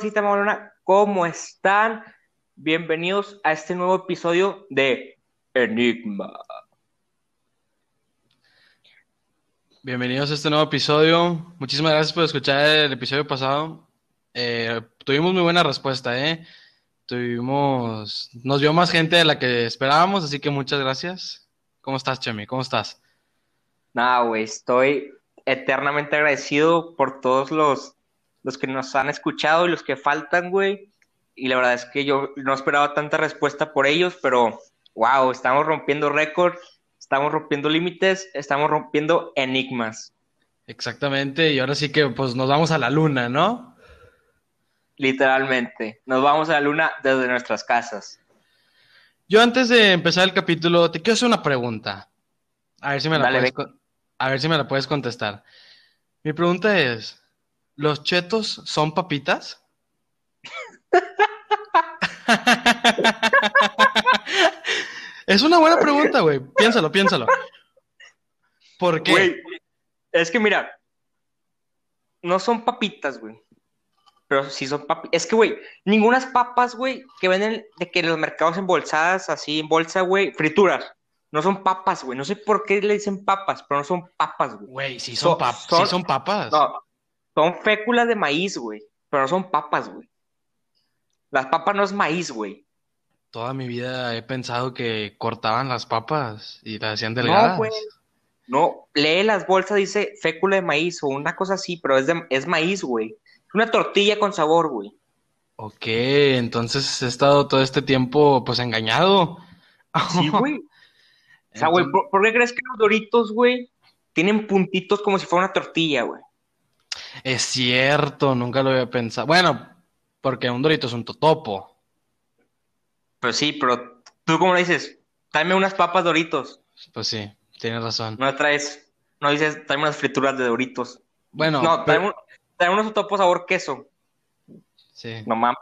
¿Qué pedo, Rosita Morona? ¿Cómo están? Bienvenidos a este nuevo episodio de Enigma. Bienvenidos a este nuevo episodio. Muchísimas gracias por escuchar el episodio pasado. Eh, tuvimos muy buena respuesta, ¿eh? Tuvimos, nos vio más gente de la que esperábamos, así que muchas gracias. ¿Cómo estás, Chemi? ¿Cómo estás? Nada, güey, estoy eternamente agradecido por todos los, los que nos han escuchado y los que faltan, güey. Y la verdad es que yo no esperaba tanta respuesta por ellos, pero wow, estamos rompiendo récords, estamos rompiendo límites, estamos rompiendo enigmas. Exactamente, y ahora sí que pues nos vamos a la luna, ¿no? Literalmente, nos vamos a la luna desde nuestras casas. Yo antes de empezar el capítulo, te quiero hacer una pregunta. A ver si me la, puedes, a ver si me la puedes contestar. Mi pregunta es, ¿los chetos son papitas? es una buena pregunta, güey. Piénsalo, piénsalo. ¿Por qué? Güey, es que mira, no son papitas, güey. Pero sí son papitas. Es que, güey, ningunas papas, güey, que venden de que los mercados embolsadas, así en bolsa, güey, frituras. No son papas, güey. No sé por qué le dicen papas, pero no son papas, güey. Güey, sí son, papas. sí son papas. No, son féculas de maíz, güey. Pero no son papas, güey. Las papas no es maíz, güey. Toda mi vida he pensado que cortaban las papas y las hacían delgadas. No, güey. No, lee las bolsas, dice fécula de maíz o una cosa así, pero es, de, es maíz, güey. Es una tortilla con sabor, güey. Ok, entonces he estado todo este tiempo, pues, engañado. Sí, güey. O sea, güey, ¿por, ¿por, qué crees que los doritos, güey, tienen puntitos como si fuera una tortilla, güey? Es cierto, nunca lo había pensado. Bueno, porque un dorito es un totopo. Pues sí, pero tú cómo le dices, tráeme unas papas doritos. Pues sí, tienes razón. No traes, no dices, tráeme unas frituras de doritos. Bueno. No, tráeme, tráeme unos totopos sabor queso. Sí. No mames.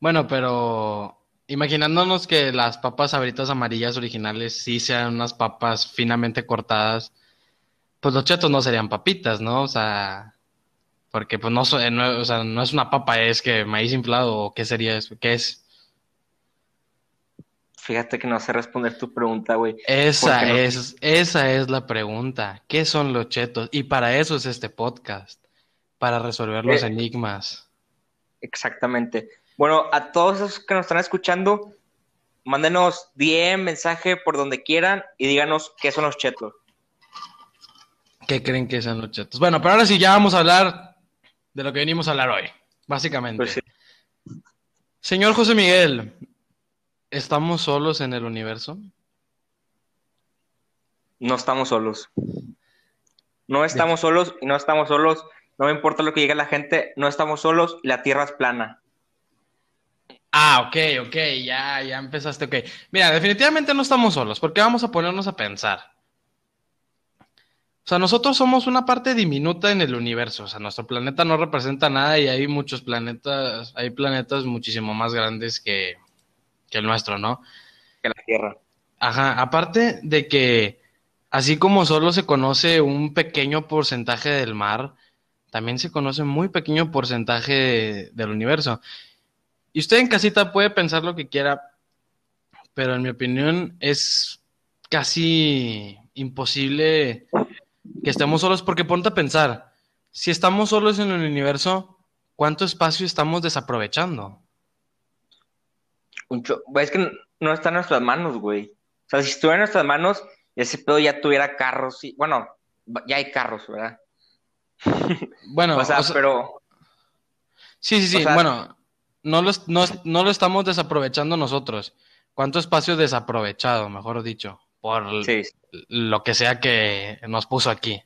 Bueno, pero imaginándonos que las papas sabritas amarillas originales sí sean unas papas finamente cortadas, pues los chetos no serían papitas, ¿no? O sea, porque pues no, no, o sea, no es una papa, es que maíz inflado o qué sería eso, ¿qué es? Fíjate que no sé responder tu pregunta, güey. Esa no? es, esa es la pregunta. ¿Qué son los chetos? Y para eso es este podcast, para resolver los eh, enigmas. Exactamente. Bueno, a todos esos que nos están escuchando, mándenos DM, mensaje por donde quieran y díganos qué son los chetos. ¿Qué creen que son los chetos? Bueno, pero ahora sí ya vamos a hablar de lo que venimos a hablar hoy, básicamente. Pues sí. Señor José Miguel, ¿estamos solos en el universo? No estamos solos. No estamos solos y no estamos solos. No me importa lo que diga la gente, no estamos solos y la Tierra es plana. Ah, ok, ok, ya, ya empezaste, ok. Mira, definitivamente no estamos solos, porque vamos a ponernos a pensar. O sea, nosotros somos una parte diminuta en el universo. O sea, nuestro planeta no representa nada y hay muchos planetas, hay planetas muchísimo más grandes que, que el nuestro, ¿no? Que la Tierra. Ajá, aparte de que así como solo se conoce un pequeño porcentaje del mar, también se conoce un muy pequeño porcentaje de, del universo. Y usted en casita puede pensar lo que quiera, pero en mi opinión es casi imposible que estemos solos, porque ponte a pensar, si estamos solos en el universo, ¿cuánto espacio estamos desaprovechando? Es que no está en nuestras manos, güey. O sea, si estuviera en nuestras manos, ese pedo ya tuviera carros. Y, bueno, ya hay carros, ¿verdad? Bueno, o sea, o sea pero. Sí, sí, sí. O sea, bueno, no lo, no, no lo estamos desaprovechando nosotros. ¿Cuánto espacio desaprovechado, mejor dicho? por sí. Lo que sea que nos puso aquí.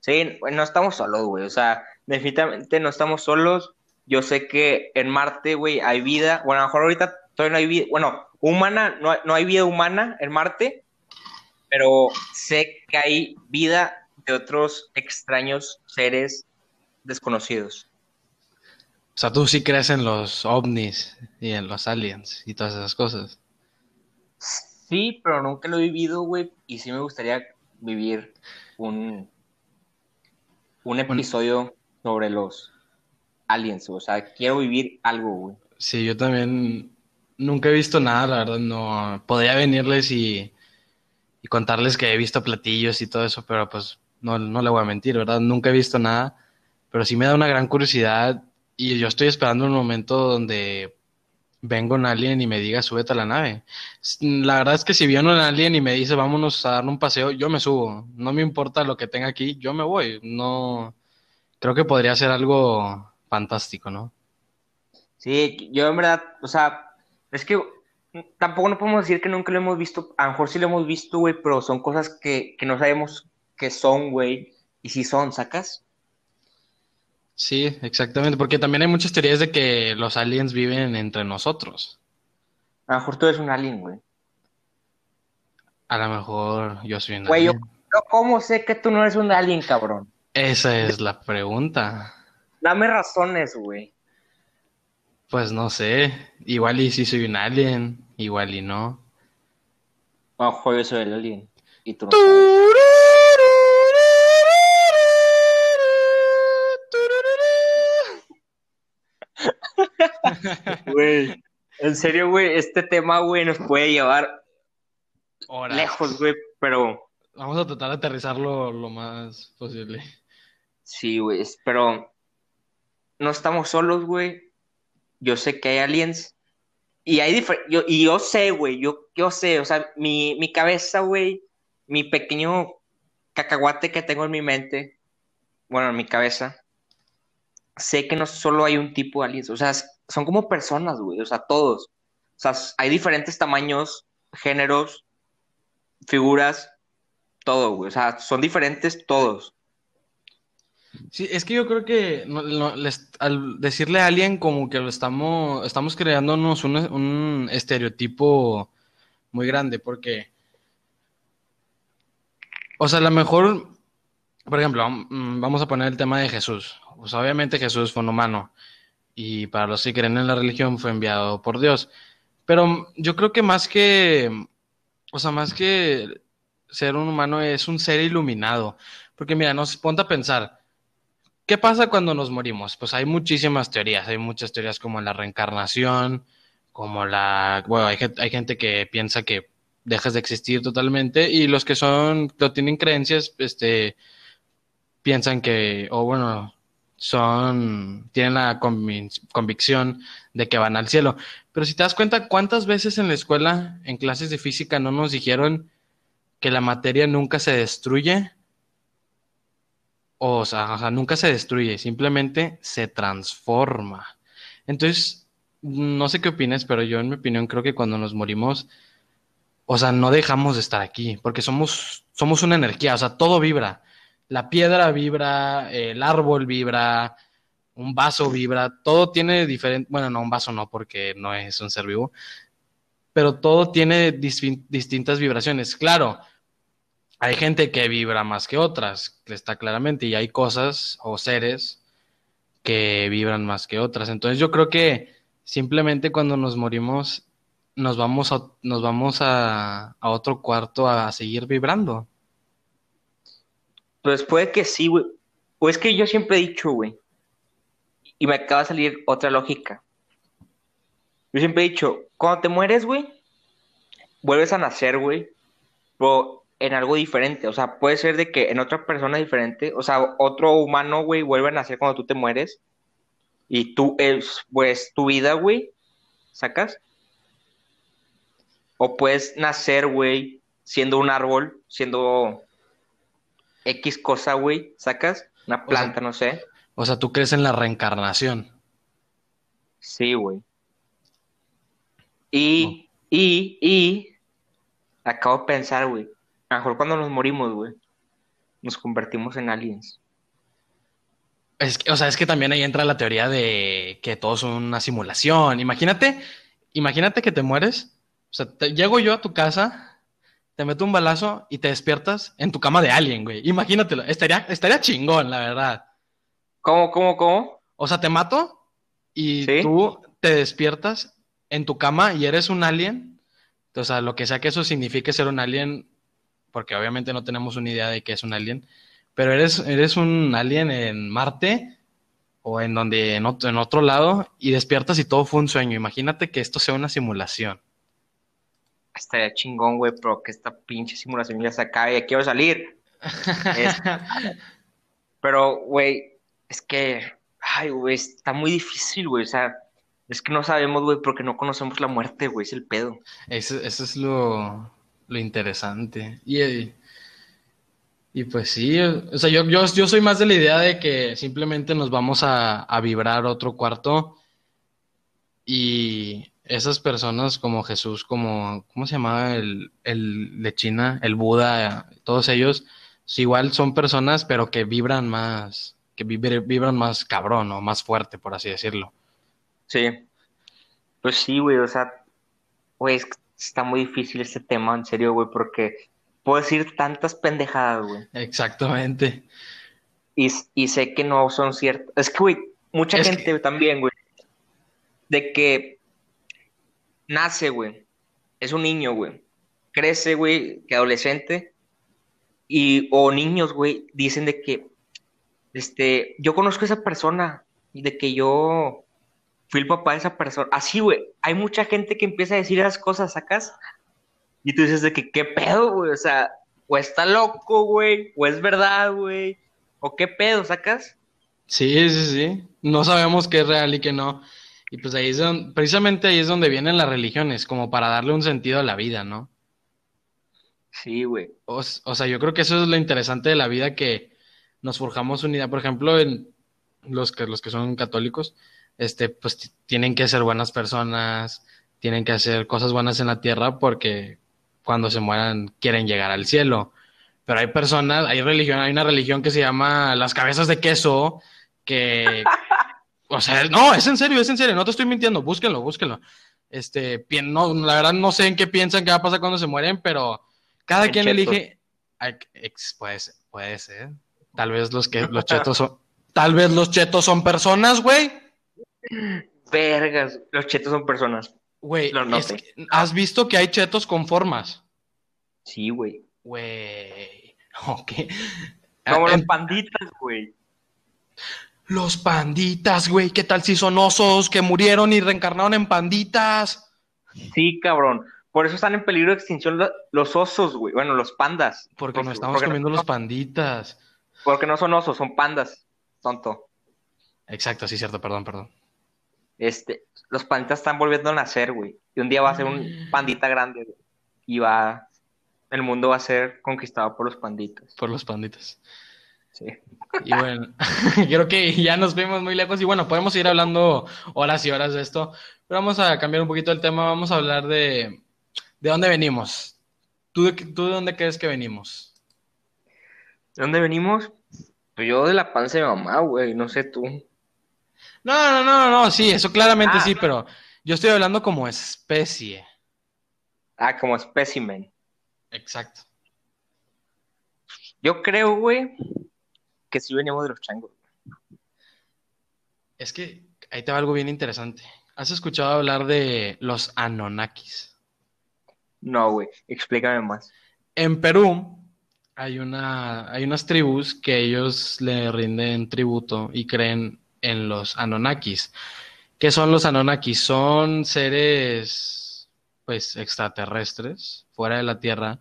Sí, no estamos solos, güey. O sea, definitivamente no estamos solos. Yo sé que en Marte, güey, hay vida. Bueno, a lo mejor ahorita todavía no hay vida. Bueno, humana, no, no hay vida humana en Marte. Pero sé que hay vida de otros extraños seres desconocidos. O sea, tú sí crees en los ovnis y en los aliens y todas esas cosas. Sí, pero nunca lo he vivido, güey, y sí me gustaría vivir un, un episodio sobre los aliens, o sea, quiero vivir algo, güey. Sí, yo también nunca he visto nada, la verdad, no. Podría venirles y, y contarles que he visto platillos y todo eso, pero pues no, no le voy a mentir, ¿verdad? Nunca he visto nada, pero sí me da una gran curiosidad y yo estoy esperando un momento donde venga un alien y me diga, súbete a la nave. La verdad es que si viene un alien y me dice, vámonos a dar un paseo, yo me subo. No me importa lo que tenga aquí, yo me voy. No, creo que podría ser algo fantástico, ¿no? Sí, yo en verdad, o sea, es que tampoco no podemos decir que nunca lo hemos visto, a lo mejor sí lo hemos visto, güey, pero son cosas que, que no sabemos que son, güey, y si son, ¿sacas? Sí, exactamente, porque también hay muchas teorías de que los aliens viven entre nosotros. A lo mejor tú eres un alien, güey. A lo mejor yo soy un Güey, yo, alien. yo cómo sé que tú no eres un alien, cabrón. Esa es la pregunta. Dame razones, güey. Pues no sé, igual y si soy un alien, igual y no. Mejor yo soy el alien. Y tú no Güey. En serio, güey, este tema, güey, nos puede llevar Horas. lejos, güey, pero Vamos a tratar de aterrizarlo lo más posible. sí, güey, pero no estamos solos, güey. Yo sé que hay aliens y hay difer- yo, y yo sé, güey, yo, yo sé, o sea, mi, mi cabeza, güey, mi pequeño cacahuate que tengo en mi mente, bueno, en mi cabeza, sé que no solo hay un tipo de aliens, o sea, es- son como personas, güey, o sea, todos. O sea, hay diferentes tamaños, géneros, figuras, todo, güey, o sea, son diferentes todos. Sí, es que yo creo que no- les- al decirle a alguien como que lo estamos, estamos creándonos un, estereotipo muy grande, porque, o sea, a lo mejor, por ejemplo, mm, vamos a poner el tema de Jesús. Sea, obviamente Jesús fue un humano y para los que creen en la religión fue enviado por Dios. Pero yo creo que más que, o sea, más que ser un humano es un ser iluminado. Porque mira, nos ponte a pensar. ¿Qué pasa cuando nos morimos? Pues hay muchísimas teorías, hay muchas teorías como la reencarnación, como la, bueno, hay, hay gente que piensa que dejas de existir totalmente y los que son, no tienen creencias, este, piensan que, o bueno, son, tienen la convicción de que van al cielo. Pero si te das cuenta, ¿cuántas veces en la escuela, en clases de física, no nos dijeron que la materia nunca se destruye? O sea, o sea, nunca se destruye, simplemente se transforma. Entonces, no sé qué opinas, pero yo en mi opinión creo que cuando nos morimos, o sea, no dejamos de estar aquí, porque somos, somos una energía, o sea, todo vibra. La piedra vibra, el árbol vibra, un vaso vibra, todo tiene diferente, bueno, no, un vaso no, porque no es un ser vivo, pero todo tiene distin- distintas vibraciones. Claro, hay gente que vibra más que otras, está claramente, y hay cosas o seres que vibran más que otras. Entonces yo creo que simplemente cuando nos morimos nos vamos a, nos vamos a otro cuarto a seguir vibrando. Pues puede que sí, güey. O es que yo siempre he dicho, güey, y me acaba de salir otra lógica. Yo siempre he dicho, cuando te mueres, güey, vuelves a nacer, güey, pero en algo diferente. O sea, puede ser de que en otra persona diferente, o sea, otro humano, güey, vuelve a nacer cuando tú te mueres. Y tú, es, pues, tu vida, güey, ¿sacas? O puedes nacer, güey, siendo un árbol, siendo X cosa, güey, ¿sacas? Una planta, no sé. O sea, tú crees en la reencarnación. Sí, güey. Y, y, y, acabo de pensar, güey, a lo mejor cuando nos morimos, güey, nos convertimos en aliens. Es que, o sea, es que también ahí entra la teoría de que todo es una simulación. Imagínate, imagínate que te mueres. O sea, te- llego yo a tu casa, te meto un balazo y te despiertas en tu cama de alguien, güey. Imagínatelo. Estaría, estaría chingón, la verdad. ¿Cómo, cómo, cómo? O sea, te mato y Sí. tú te despiertas en tu cama y eres un alien. O sea, lo que sea que eso signifique ser un alien, porque obviamente no tenemos una idea de qué es un alien, pero eres, eres un alien en Marte o en donde en otro, en otro lado y despiertas y todo fue un sueño. Imagínate que esto sea una simulación. Estaría chingón, güey, pero que esta pinche simulación ya se acabe, ya quiero salir. Es- Pero, güey, es que, ay, güey, está muy difícil, güey. O sea, es que no sabemos, güey, porque no conocemos la muerte, güey, es el pedo. Eso, eso es lo, lo interesante. Y, eh, y pues sí, o sea, yo, yo, yo soy más de la idea de que simplemente nos vamos a, a vibrar otro cuarto y esas personas como Jesús, como, ¿cómo se llamaba el, el de China? El Buda, todos ellos, igual son personas, pero que vibran más, que vibr- vibran más cabrón o más fuerte, por así decirlo. Sí. Pues sí, güey, o sea, güey, es que está muy difícil este tema, en serio, güey, porque puedo decir tantas pendejadas, güey. Exactamente. Y, y sé que no son ciertas. Es que, güey, mucha Es gente también, güey, de que nace, güey, es un niño, güey, crece, güey, que adolescente, y, o niños, güey, dicen de que, este, yo conozco a esa persona, de que yo fui el papá de esa persona. Así, güey, hay mucha gente que empieza a decir esas cosas, ¿sacas? Y tú dices de que, ¿qué pedo, güey? O sea, o está loco, güey, o es verdad, güey, o qué pedo, ¿sacas? Sí, sí, sí. No sabemos qué es real y qué no. Y pues ahí es donde, precisamente ahí es donde vienen las religiones, como para darle un sentido a la vida, ¿no? Sí, güey. O, sea, yo creo que eso es lo interesante de la vida, que nos forjamos unidad. Por ejemplo, en los que, los que son católicos, este, pues tienen que ser buenas personas, tienen que hacer cosas buenas en la tierra porque cuando se mueran quieren llegar al cielo. Pero hay personas, hay religión, hay una religión que se llama las cabezas de queso, que, o sea, no, es en serio, es en serio, no te estoy mintiendo, búsquenlo, búsquenlo. Este, no, la verdad no sé en qué piensan que va a pasar cuando se mueren, pero cada En quien elige, puede ser, puede ser. Tal vez los que, los chetos son, tal vez los chetos son personas, güey. Vergas, los chetos son personas. Güey, que- ¿has visto que hay chetos con formas? Sí, güey. Güey, ok. Como Ah, los en- panditas, güey. Los panditas, güey, ¿qué tal si son osos que murieron y reencarnaron en panditas? Sí, cabrón. Por eso están en peligro de extinción lo- los osos, güey. Bueno, los pandas. Porque nos estamos porque no- comiendo los panditas. Porque no son osos, son pandas. Tonto. Exacto, sí, cierto, perdón, perdón. Este, los panditas están volviendo a nacer, güey. Y un día va a ser un pandita grande, güey. Y va, el mundo va a ser conquistado por los panditas. Por los panditas. Sí. Y bueno, creo que ya nos fuimos muy lejos y bueno, podemos seguir hablando horas y horas de esto, pero vamos a cambiar un poquito el tema, vamos a hablar de, de dónde venimos. ¿Tú ¿Tú de dónde crees que venimos? ¿De dónde venimos? Pues yo de la panza de mamá, güey. No sé tú. No, no, no, no, sí, eso claramente Ah. sí, pero yo estoy hablando como especie. Ah, como espécimen. Exacto. Yo creo, güey, que sí venimos de los changos. Es que ahí te va algo bien interesante. ¿Has escuchado hablar de los Anunnakis? No, güey. Explícame más. En Perú hay una, hay unas tribus que ellos le rinden tributo y creen en los Anunnakis. ¿Qué son los Anunnakis? Son seres, pues, extraterrestres, fuera de la Tierra,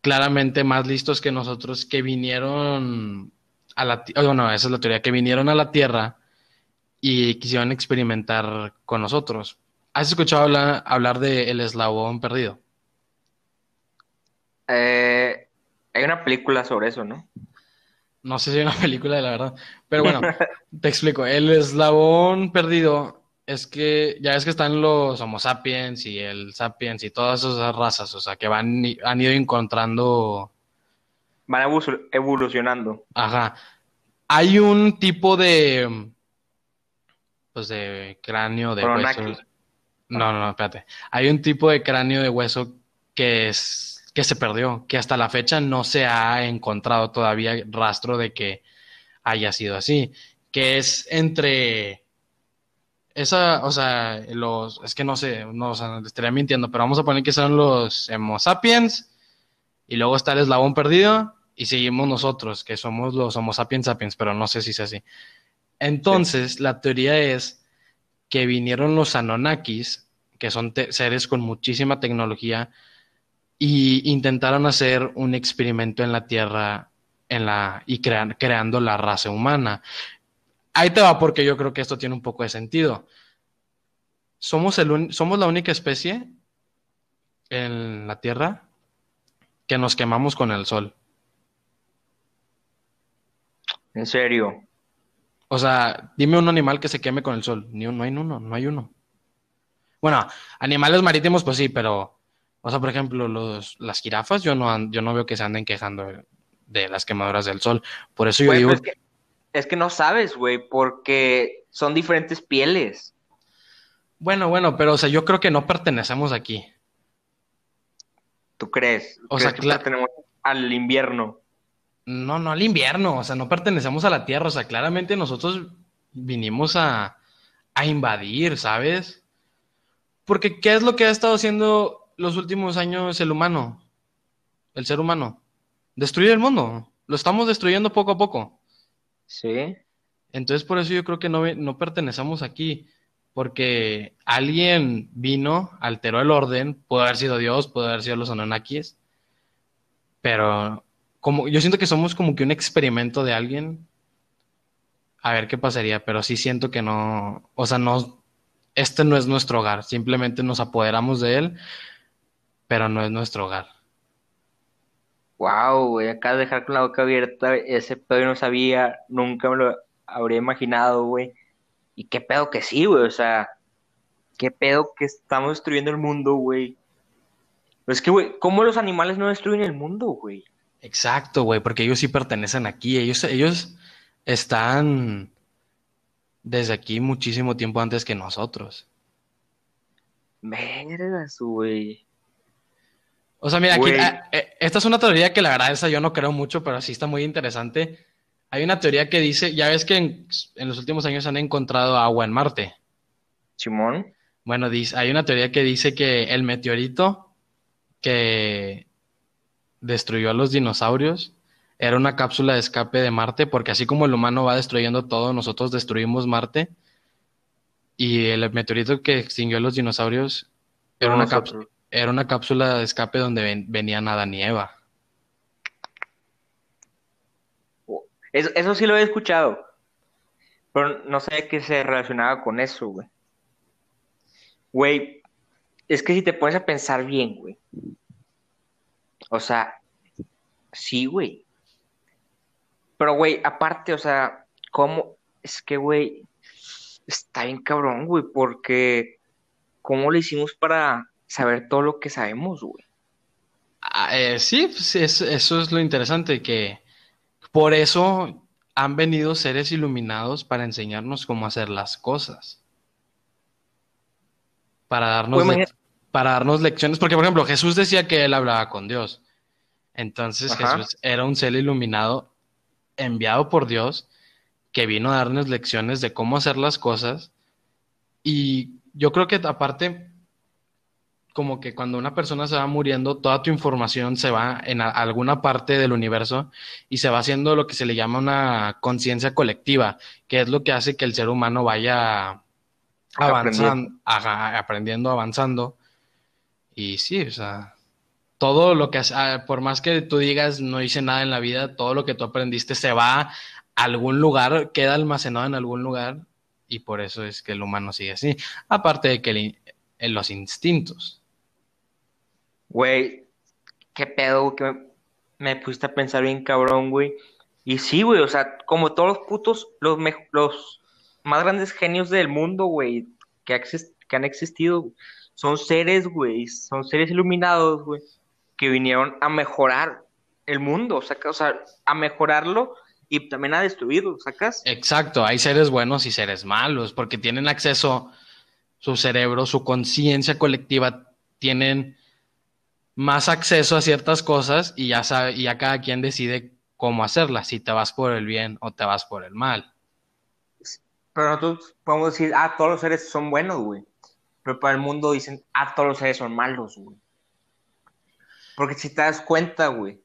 claramente más listos que nosotros, que vinieron a la Tierra, bueno, esa es la teoría, que vinieron a la Tierra y quisieron experimentar con nosotros. ¿Has escuchado hablar, hablar de El Eslabón Perdido? Eh, hay una película sobre eso, ¿no? No sé si hay una película, la verdad. Pero bueno, te explico. El eslabón perdido es que ya es que están los Homo sapiens y el sapiens y todas esas razas, o sea, que van, han ido encontrando. Van evolucionando. Ajá. Hay un tipo de. Pues de cráneo de hueso. No, no, no, espérate. Hay un tipo de cráneo de hueso que es que se perdió, que hasta la fecha no se ha encontrado todavía rastro de que haya sido así, que es entre esa, o sea, los, es que no sé, no, o estaría mintiendo, pero vamos a poner que son los Homo sapiens y luego está el eslabón perdido y seguimos nosotros, que somos los Homo sapiens sapiens, pero no sé si es así. Entonces, la teoría es que vinieron los Anunnakis, que son seres con muchísima tecnología, y intentaron hacer un experimento en la Tierra en la, y creando la raza humana. Ahí te va porque yo creo que esto tiene un poco de sentido. Somos, el somos la única especie en la Tierra que nos quemamos con el sol. ¿En serio? O sea, dime un animal que se queme con el sol. Ni no hay uno, no hay uno. Bueno, animales marítimos, pues sí, pero, o sea, por ejemplo, los, las jirafas, yo no, yo no veo que se anden quejando de, las quemaduras del sol. Por eso yo digo. Es que, es que no sabes, güey, porque son diferentes pieles. Bueno, bueno, pero, o sea, yo creo que no pertenecemos aquí. ¿Tú crees? O sea, que pertenecemos al invierno. No, no al invierno, o sea, no pertenecemos a la Tierra, o sea, claramente nosotros vinimos a, a invadir, ¿sabes? Porque ¿qué es lo que ha estado haciendo los últimos años el humano? El ser humano. Destruir el mundo. Lo estamos destruyendo poco a poco. Sí. Entonces por eso yo creo que no, no pertenecemos aquí. Porque alguien vino, alteró el orden, puede haber sido Dios, puede haber sido los Anunnakis, pero como yo siento que somos como que un experimento de alguien. A ver qué pasaría, pero sí siento que no, o sea, no, este no es nuestro hogar, simplemente nos apoderamos de él, pero no es nuestro hogar. Wow, güey, acá de dejar con la boca abierta, ese pedo no sabía, nunca me lo habría imaginado, güey. Y qué pedo que sí, güey, o sea, qué pedo que estamos destruyendo el mundo, güey. Pero es que, güey, ¿cómo los animales no destruyen el mundo, güey? Exacto, güey, porque ellos sí pertenecen aquí, ellos, ellos están desde aquí muchísimo tiempo antes que nosotros. Vergas, güey. O sea, mira, aquí, ah, eh, esta es una teoría que la verdad esa yo no creo mucho, pero sí está muy interesante. Hay una teoría que dice, ya ves que en, los últimos años han encontrado agua en Marte. Simón. Bueno, dice, hay una teoría que dice que el meteorito que destruyó a los dinosaurios era una cápsula de escape de Marte, porque así como el humano va destruyendo todo, nosotros destruimos Marte. Y el meteorito que extinguió a los dinosaurios era una, cápsula, era una cápsula de escape donde venían Adán y Eva. Eso, eso sí lo he escuchado. Pero no sé qué se relacionaba con eso, güey. Güey, es que si te pones a pensar bien, güey. O sea, sí, güey. Pero, güey, aparte, o sea, ¿cómo? Es que, güey, está bien cabrón, güey, porque ¿cómo lo hicimos para saber todo lo que sabemos, güey? Ah, eh, sí, pues, eso es lo interesante, que por eso han venido seres iluminados para enseñarnos cómo hacer las cosas. Para darnos, para darnos lecciones, porque por ejemplo Jesús decía que él hablaba con Dios. Entonces Jesús era un ser iluminado enviado por Dios que vino a darnos lecciones de cómo hacer las cosas. Y yo creo que aparte, como que cuando una persona se va muriendo, toda tu información se va en alguna parte del universo y se va haciendo lo que se le llama una conciencia colectiva, que es lo que hace que el ser humano vaya avanzando, aprendiendo, avanzando. Y sí, o sea, todo lo que, ah, por más que tú digas no hice nada en la vida, todo lo que tú aprendiste se va a algún lugar, queda almacenado en algún lugar y por eso es que el humano sigue así. Aparte de que en los instintos. Güey, qué pedo que me, pusiste a pensar bien cabrón, güey. Y sí, güey, o sea, como todos los putos, los, los más grandes genios del mundo, güey, que, que han existido, son seres, güey, son seres iluminados, güey que vinieron a mejorar el mundo, o sea, a mejorarlo y también a destruirlo, ¿sacas? Exacto, hay seres buenos y seres malos, porque tienen acceso, su cerebro, su conciencia colectiva, tienen más acceso a ciertas cosas y ya sabe, y ya cada quien decide cómo hacerlas, si te vas por el bien o te vas por el mal. Pero nosotros podemos decir, ah, todos los seres son buenos, güey. Pero para el mundo dicen, ah, todos los seres son malos, güey. Porque si te das cuenta, güey,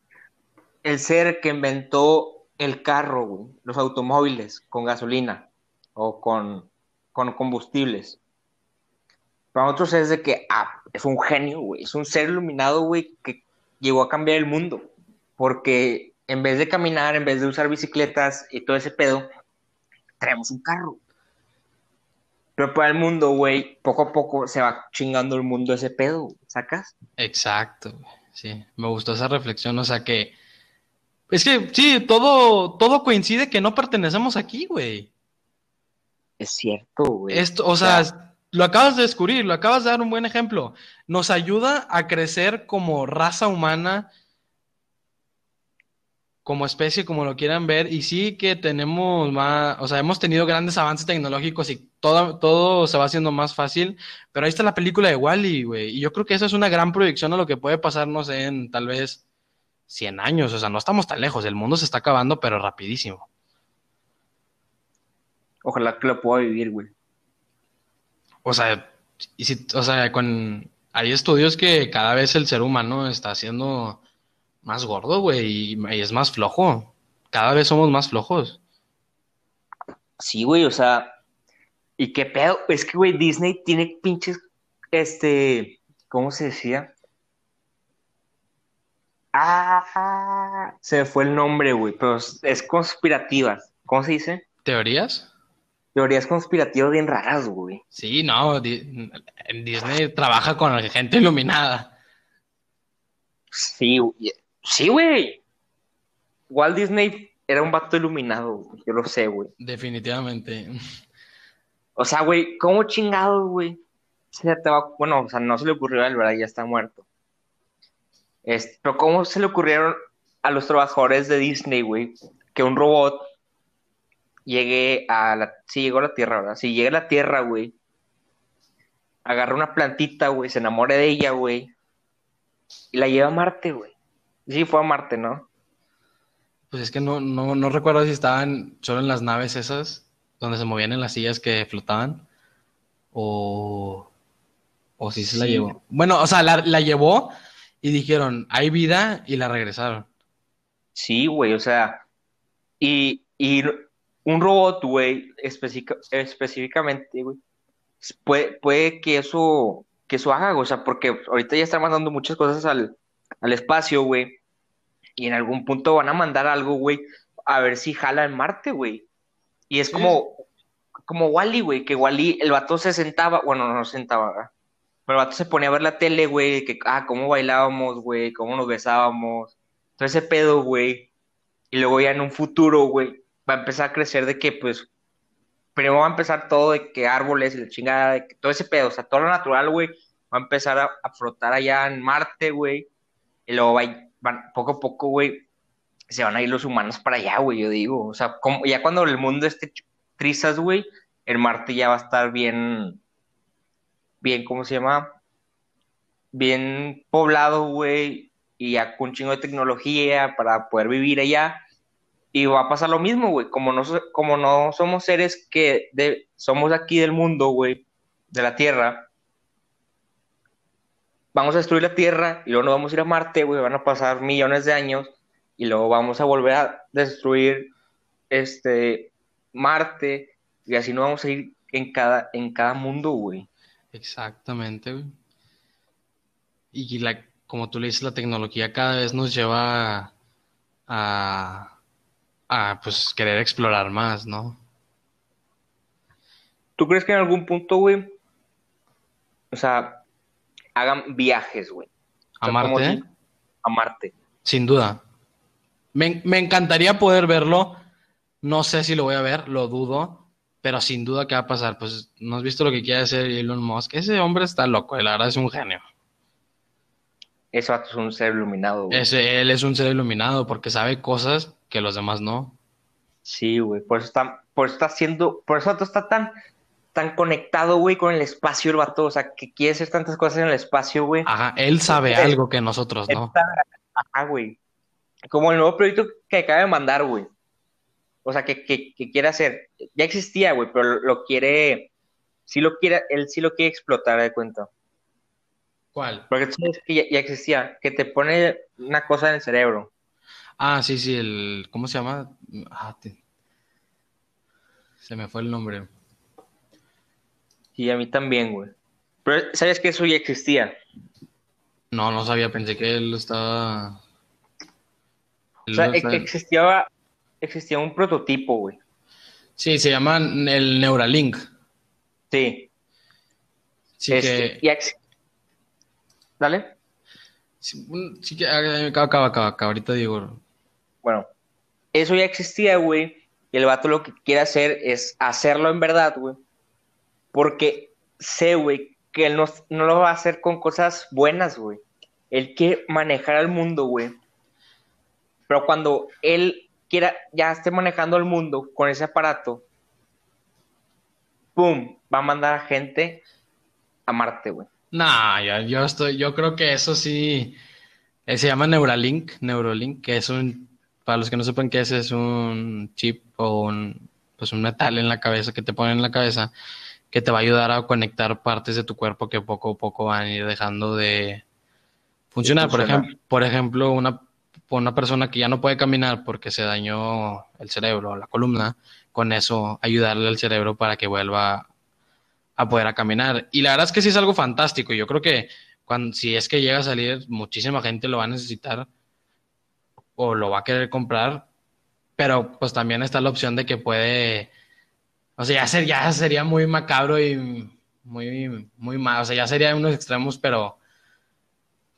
el ser que inventó el carro, güey, los automóviles con gasolina, o con, con combustibles. Para nosotros es de que, ah, es un genio, güey, es un ser iluminado, güey, que llegó a cambiar el mundo. Porque en vez de caminar, en vez de usar bicicletas y todo ese pedo, traemos un carro. Pero para el mundo, güey, poco a poco se va chingando el mundo ese pedo, ¿sacas? Exacto, güey. Sí, me gustó esa reflexión, o sea que es que sí, todo todo coincide que no pertenecemos aquí, güey. Es cierto, güey. Esto, o sea, lo acabas de descubrir, lo acabas de dar un buen ejemplo. Nos ayuda a crecer como raza humana, como especie, como lo quieran ver, y sí que tenemos más, o sea, hemos tenido grandes avances tecnológicos y todo, todo se va haciendo más fácil, pero ahí está la película de Wally, güey, y yo creo que eso es una gran proyección a lo que puede pasarnos en tal vez 100 años, o sea, no estamos tan lejos, el mundo se está acabando, pero rapidísimo. Ojalá que lo pueda vivir, güey. O sea, y si, o sea, con, hay estudios que cada vez el ser humano está haciendo más gordo, güey, y, es más flojo. Cada vez somos más flojos. Sí, güey, o sea, ¿y qué pedo? Es que, güey, Disney tiene pinches, este, ¿cómo se decía? Ah, se me fue el nombre, güey, pero es conspirativas. ¿Cómo se dice? ¿Teorías? Teorías conspirativas bien raras, güey. Sí, no, Disney trabaja con gente iluminada. Sí, güey. Sí, güey. Walt Disney era un vato iluminado, yo lo sé, güey. Definitivamente. O sea, güey, ¿cómo chingado, güey? Bueno, o sea, no se le ocurrió a él, ¿verdad? Ya está muerto. pero ¿cómo se le ocurrieron a los trabajadores de Disney, güey, que un robot llegue a la... Sí, llegó a la Tierra, ¿verdad? Si llega a la Tierra, güey, agarra una plantita, güey, se enamore de ella, güey, y la lleva a Marte, güey. Sí, fue a Marte, ¿no? Pues es que no, no, no recuerdo si estaban solo en las naves esas, donde se movían en las sillas que flotaban, o, o si se la llevó. Bueno, o sea, la, llevó y dijeron, hay vida, y la regresaron. Sí, güey, o sea, y, y un robot, güey, específicamente, güey, puede, puede que eso, que eso haga, o sea, porque ahorita ya están mandando muchas cosas al, al espacio, güey. Y en algún punto van a mandar algo, güey, a ver si jala en Marte, güey. Y es como, como Wally, güey, que Wally, el vato se sentaba, bueno, no se sentaba, ¿verdad? Pero el vato se ponía a ver la tele, güey, que, ah, cómo bailábamos, güey, cómo nos besábamos, todo ese pedo, güey. Y luego ya en un futuro, güey, va a empezar a crecer de que, pues, primero va a empezar todo de que árboles y la chingada, de que todo ese pedo, o sea, todo lo natural, güey, va a empezar a, a flotar allá en Marte, güey. Y luego van, poco a poco, güey, se van a ir los humanos para allá, güey, yo digo. O sea, como, ya cuando el mundo esté trizas, güey, el Marte ya va a estar bien, bien, ¿cómo se llama? Bien poblado, güey, y ya con un chingo de tecnología para poder vivir allá. Y va a pasar lo mismo, güey. Como no, como no somos seres que de, somos aquí del mundo, güey, de la Tierra, vamos a destruir la Tierra y luego nos vamos a ir a Marte, güey, van a pasar millones de años y luego vamos a volver a destruir este Marte y así nos vamos a ir en cada, en cada mundo, güey. Exactamente, güey. Y como tú le dices, la tecnología cada vez nos lleva a pues querer explorar más, ¿no? ¿Tú crees que en algún punto, güey? O sea, hagan viajes, güey. ¿A Marte? a Marte. Sin duda. Me, encantaría poder verlo. No sé si lo voy a ver, lo dudo. Pero sin duda que va a pasar. Pues no has visto lo que quiere hacer Elon Musk. Ese hombre está loco, la verdad es un genio. Eso es un ser iluminado, güey. Ese, él es un ser iluminado porque sabe cosas que los demás no. Sí, güey. Por eso está, por eso está haciendo, por eso está tan tan conectado, güey, con el espacio el vato, o sea, que quiere hacer tantas cosas en el espacio, güey. Ajá, él sabe algo que nosotros no. Ajá, güey. Como el nuevo proyecto que acaba de mandar, güey. O sea, que, que, quiere hacer. Ya existía, güey, pero lo, quiere. Sí lo quiere, él sí lo quiere explotar, de cuenta. ¿Cuál? Porque tú sabes que ya, existía, que te pone una cosa en el cerebro. Ah, sí, sí, el. ¿Cómo se llama? Ah, Se me fue el nombre. Y a mí también, güey. Pero, ¿sabes que eso ya existía? No, no sabía, pensé que él estaba... o sea, existía, existía un prototipo, güey. Sí, se llama el Neuralink. Sí. Sí este, que... Dale. Sí, que... Acaba, acaba, acaba, ahorita digo... Bueno, eso ya existía, güey. Y el vato lo que quiere hacer es hacerlo en verdad, güey. Porque sé, güey, que él no, no, lo va a hacer con cosas buenas, güey. Él quiere manejar al mundo, güey. Pero cuando él quiera, ya esté manejando el mundo con ese aparato, ¡pum! Va a mandar a gente a Marte, güey. Nah, yo, yo estoy, yo creo que eso sí. Eh, se llama Neuralink, Neuralink, que es un para los que no sepan qué es, es un chip o un, pues un metal en la cabeza que te ponen en la cabeza que te va a ayudar a conectar partes de tu cuerpo que poco a poco van a ir dejando de funcionar. Por, ejemplo, por ejemplo, una, una persona que ya no puede caminar porque se dañó el cerebro, la columna, con eso ayudarle al cerebro para que vuelva a poder a caminar. Y la verdad es que sí es algo fantástico. Yo creo que cuando, si es que llega a salir, muchísima gente lo va a necesitar o lo va a querer comprar, pero pues también está la opción de que puede, o sea, ya, ya sería muy macabro y muy, muy mal, o sea, ya sería unos extremos, pero,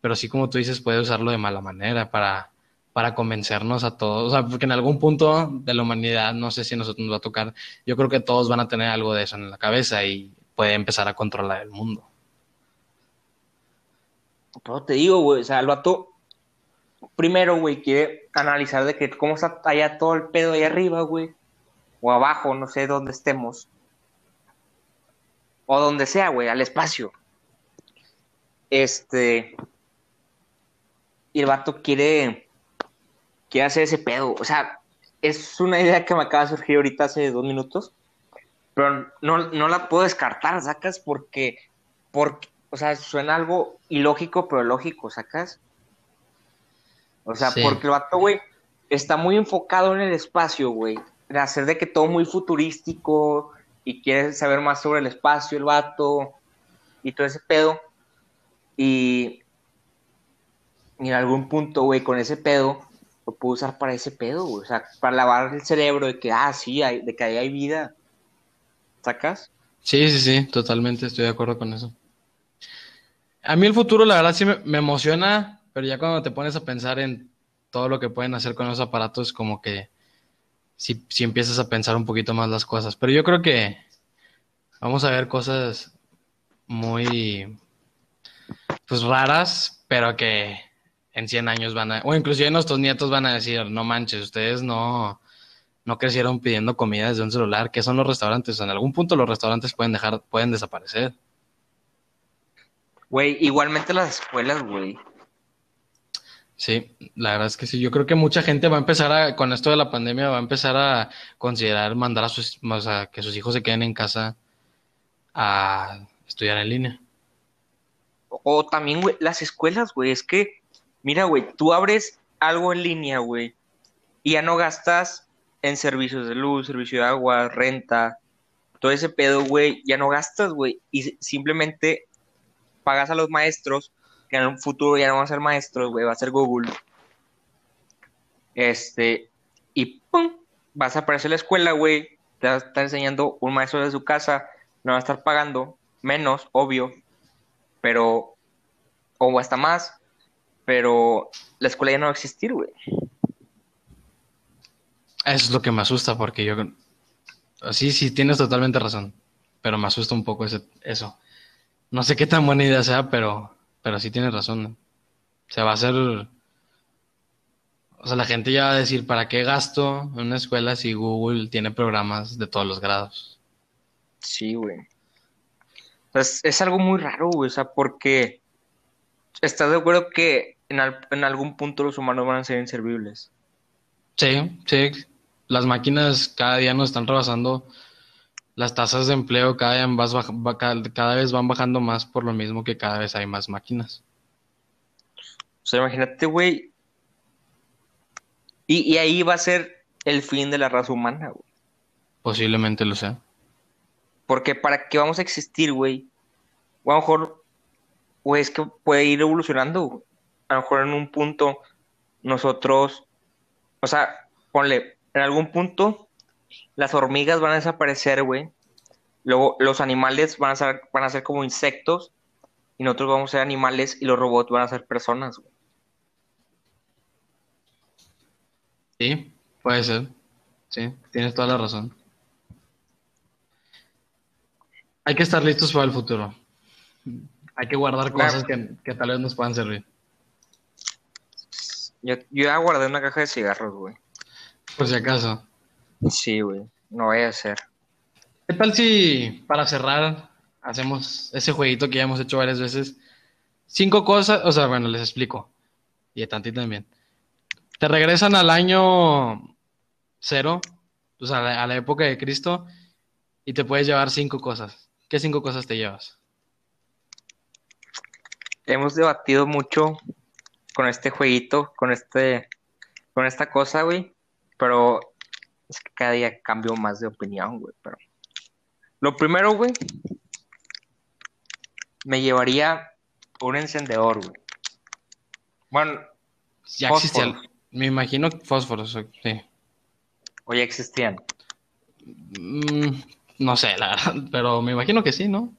pero sí como tú dices, puede usarlo de mala manera para, para convencernos a todos, o sea, porque en algún punto de la humanidad, no sé si a nosotros nos va a tocar, yo creo que todos van a tener algo de eso en la cabeza y puede empezar a controlar el mundo. Pero te digo, güey, o sea, el vato primero, güey, quiere analizar de que cómo está allá todo el pedo ahí arriba, güey, o abajo, no sé dónde estemos, o donde sea, güey, al espacio. Este, y el vato quiere, quiere hacer ese pedo, o sea, es una idea que me acaba de surgir ahorita hace dos minutos, pero no, no la puedo descartar, sacas, porque, porque, o sea, suena algo ilógico, pero lógico, sacas o sea, porque el vato, güey, está muy enfocado en el espacio, güey. De hacer de que todo muy futurístico y quiere saber más sobre el espacio, el vato y todo ese pedo. Y, en algún punto, güey, con ese pedo, lo puedo usar para ese pedo, güey. O sea, para lavar el cerebro de que, ah, sí, hay, de que ahí hay vida. Sí, sí, sí, totalmente estoy de acuerdo con eso. A mí el futuro, la verdad, sí me emociona pero ya cuando te pones a pensar en todo lo que pueden hacer con los aparatos, como que si empiezas a pensar un poquito más las cosas. Pero yo creo que vamos a ver cosas muy pues raras, pero que en 100 años van a, o inclusive nuestros nietos van a decir, no manches, ustedes no, no crecieron pidiendo comida desde un celular, ¿qué son los restaurantes? En algún punto los restaurantes pueden dejar, pueden desaparecer. Güey, igualmente las escuelas, güey. Sí, la verdad es que sí. Yo creo que mucha gente va a empezar a, con esto de la pandemia, va a empezar a considerar mandar a sus, o sea, que sus hijos se queden en casa a estudiar en línea. O también, güey, las escuelas, güey, es que, mira, güey, tú abres algo en línea, güey, y ya no gastas en servicios de luz, servicio de agua, renta, todo ese pedo, güey, ya no gastas, güey, y simplemente pagas a los maestros que en un futuro ya no va a ser maestro, güey, va a ser Google. Este, y pum, vas a aparecer la escuela, güey, te va a estar enseñando un maestro de su casa, no va a estar pagando menos, obvio, pero, o hasta más, pero la escuela ya no va a existir, güey. Eso es lo que me asusta, porque yo, sí, sí, tienes totalmente razón, pero me asusta un poco ese, eso. No sé qué tan buena idea sea, pero pero sí tienes razón. Se va a hacer. O sea, la gente ya va a decir: ¿para qué gasto en una escuela si Google tiene programas de todos los grados? Sí, güey. Pues es algo muy raro, güey. O sea, porque. ¿Estás de acuerdo que en, en algún punto los humanos van a ser inservibles? Sí, sí. Las máquinas cada día nos están rebasando las tasas de empleo cada, cada, vez van bajando más por lo mismo que cada vez hay más máquinas. O sea, imagínate, güey. Y, ahí va a ser el fin de la raza humana, güey. Posiblemente lo sea. Porque para qué vamos a existir, güey. O a lo mejor, güey, es que puede ir evolucionando. güey. A lo mejor en un punto nosotros, o sea, ponle, en algún punto las hormigas van a desaparecer, güey. Luego los animales van a ser, van a ser como insectos y nosotros vamos a ser animales y los robots van a ser personas, güey. Sí, puede ser. Sí, tienes toda la razón. Hay que estar listos para el futuro. Hay que guardar Claro. cosas que, que tal vez nos puedan servir. Yo, yo ya guardé una caja de cigarros, güey. Por si acaso. Sí, güey. No vaya a ser. ¿Qué tal si para cerrar hacemos ese jueguito que ya hemos hecho varias veces? Cinco cosas, o sea, bueno, les explico. Y a Tanti también. Te regresan al año cero, o sea, a la, a la época de Cristo, y te puedes llevar cinco cosas. ¿Qué cinco cosas te llevas? Hemos debatido mucho con este jueguito, con este, con esta cosa, güey. Pero es que cada día cambio más de opinión, güey. Pero lo primero, güey, me llevaría un encendedor, güey. Bueno, Ya existía, Fósforos. me imagino fósforos, sí. o ya existían. Mm, no sé, la verdad, pero me imagino que sí, ¿no?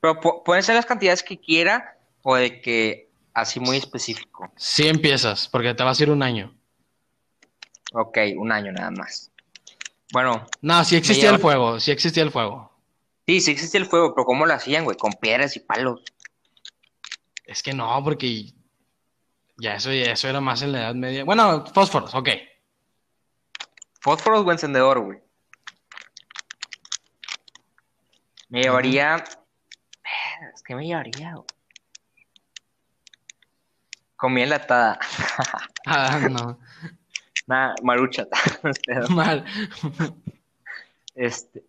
Pero pu- pueden ser las cantidades que quiera o de que así muy específico. Sí empiezas, porque te vas a ir un año. Ok, un año nada más. Bueno, No, sí existía lleva- el fuego, sí existía el fuego. sí, sí existe el fuego, pero ¿cómo lo hacían, güey? Con piedras y palos. Es que no, porque ya eso, ya eso era más en la Edad Media. Bueno, fósforos, ok. Fósforos o encendedor, güey. Me llevaría. Es que me llevaría, güey. Comida enlatada. Ah, no. Nada, marucha. Mal. Este.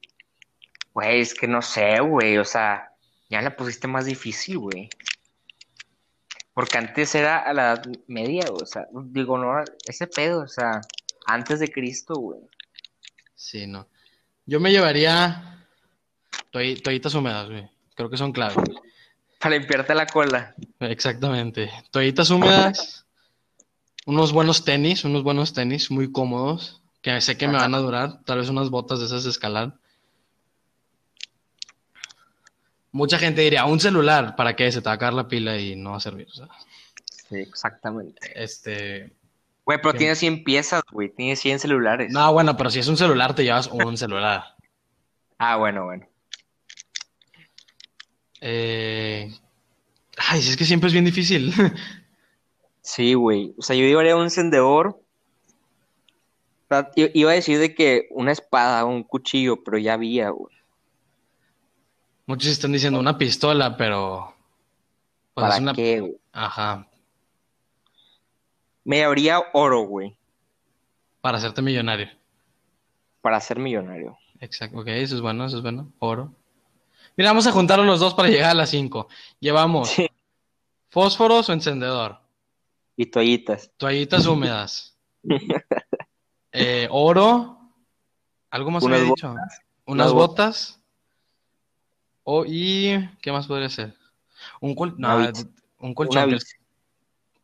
Güey, es que no sé, güey. O sea, ya la pusiste más difícil, güey. Porque antes era a la edad media. O sea, digo, no, ese pedo, o sea, antes de Cristo, güey. Sí, no. Yo me llevaría toall- toallitas húmedas, güey. Creo que son clave. Para limpiarte la cola. Exactamente. Toallitas húmedas, unos buenos tenis, unos buenos tenis muy cómodos, que sé que me van a durar, tal vez unas botas de esas de escalar. Mucha gente diría, un celular, ¿para qué? Se te va a acabar la pila y no va a servir. o sea, Sí, exactamente. este... Güey, pero tiene 100 piezas, güey. Tiene 100 celulares. No, bueno, pero si es un celular, te llevas un celular. Ah, bueno, bueno. Eh... Ay, si es que siempre es bien difícil. Sí, güey. O sea, yo llevaría un encendedor. O Iba a decir de que una espada, un cuchillo, pero ya había, güey. Muchos están diciendo una pistola, pero... pues, ¿Para una- qué, güey? Ajá, Me llevaría oro, güey, para hacerte millonario. para ser millonario. Exacto, ok, eso es bueno, eso es bueno. Oro. Mira, vamos a juntar los dos para llegar a las 5. Llevamos Sí. fósforos o encendedor, Y toallitas. toallitas húmedas, eh, oro, algo más había dicho. botas. Unas botas. Y, ¿qué más podría ser? Un, col- no, Una bici. un colchón. Una que- bici.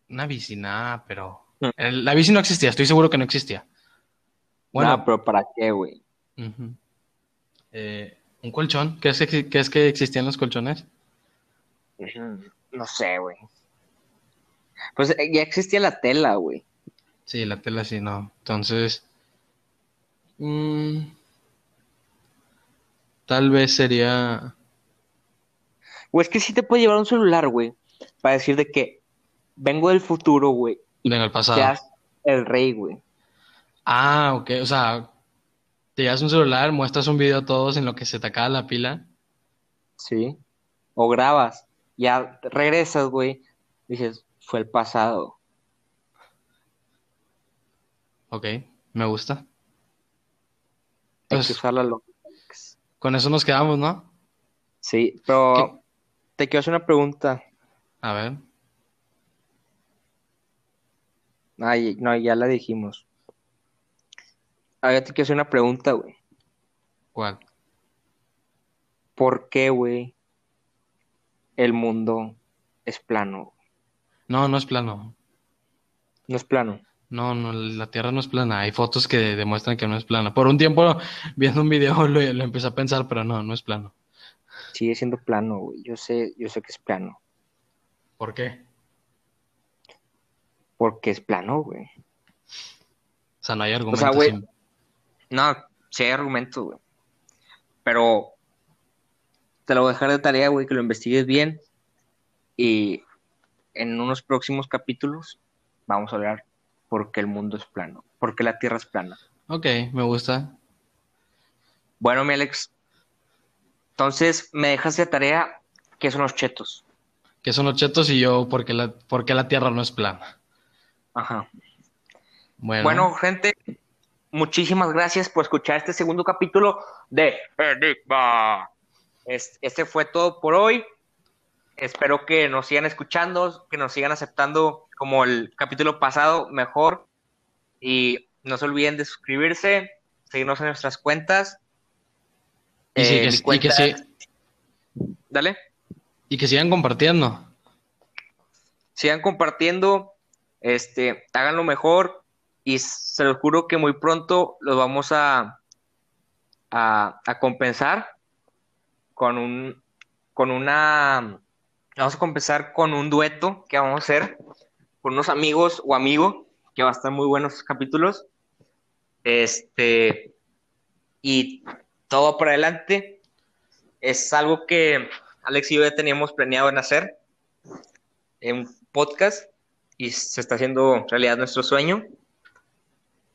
Una bici, nada, pero... Mm. El- la bici no existía, estoy seguro que no existía. Bueno, No, pero ¿para qué, güey? ujú. Eh, un colchón, ¿qué es que, qué es que existían los colchones? Ujú. No sé, güey. Pues eh, ya existía la tela, güey. Sí, la tela sí, no. Entonces, mm, tal vez sería... O es que sí te puede llevar un celular, güey. Para decir de que vengo del futuro, güey. Y En el pasado. seas el rey, güey. Ah, ok, o sea, te llevas un celular, muestras un video a todos en lo que se te acaba la pila. Sí. O grabas. Ya regresas, güey. Dices, fue el pasado. Ok, me gusta. Hay Pues- que usar la lógica. Con eso nos quedamos, ¿no? Sí, pero te quiero hacer una pregunta. A ver. Ay, no, ya la dijimos. A ver, te quiero hacer una pregunta, güey. ¿Cuál? ¿Por qué, güey, el mundo es plano? No, no es plano. No es plano. No, no, la Tierra no es plana. Hay fotos que demuestran que no es plana. Por un tiempo, viendo un video, lo, lo empecé a pensar, pero no, no es plano. Sigue siendo plano, güey. Yo sé, yo sé que es plano. ¿Por qué? Porque es plano, güey. O sea, no hay O argumentos. sea, güey. sin- No, sí hay argumentos, güey. Pero te lo voy a dejar de tarea, güey, que lo investigues bien. Y en unos próximos capítulos vamos a hablar por qué el mundo es plano, por qué la Tierra es plana. Ok, me gusta. Bueno, mi Alex, entonces me dejas de tarea qué son los chetos. Que son los chetos y yo, porque la, porque la Tierra no es plana. Ajá. Bueno, Bueno, gente, muchísimas gracias por escuchar este segundo capítulo de Enigma. Es- Este fue todo por hoy. Espero que nos sigan escuchando, que nos sigan aceptando como el capítulo pasado, mejor. Y no se olviden de suscribirse, seguirnos en nuestras cuentas. y, sí, Eh, que, mi y que cuenta- sí- Dale. y que sigan compartiendo. sigan compartiendo, este, háganlo mejor y se los juro que muy pronto los vamos a, a, a compensar con un, con una, vamos a compensar con un dueto que vamos a hacer con unos amigos o amigo, que va a estar muy buenos capítulos, este, y todo por adelante, es algo que Alex y yo ya teníamos planeado en hacer, en podcast y se está haciendo realidad nuestro sueño.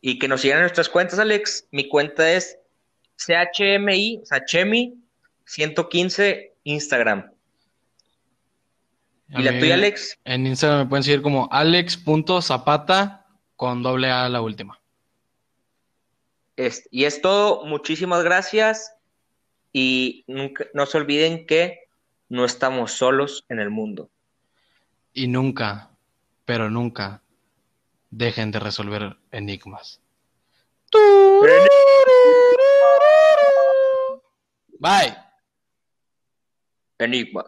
Y que nos sigan nuestras cuentas, Alex. Mi cuenta es CHMI, o sea, Chemi 115 Instagram. A ¿Y la tuya, Alex? En Instagram me pueden seguir como alex.zapata con doble A a la última. Es- y es todo. Muchísimas gracias. Y nunca, no se olviden que no estamos solos en el mundo. Y nunca, pero nunca, dejen de resolver enigmas. Bye. Enigma.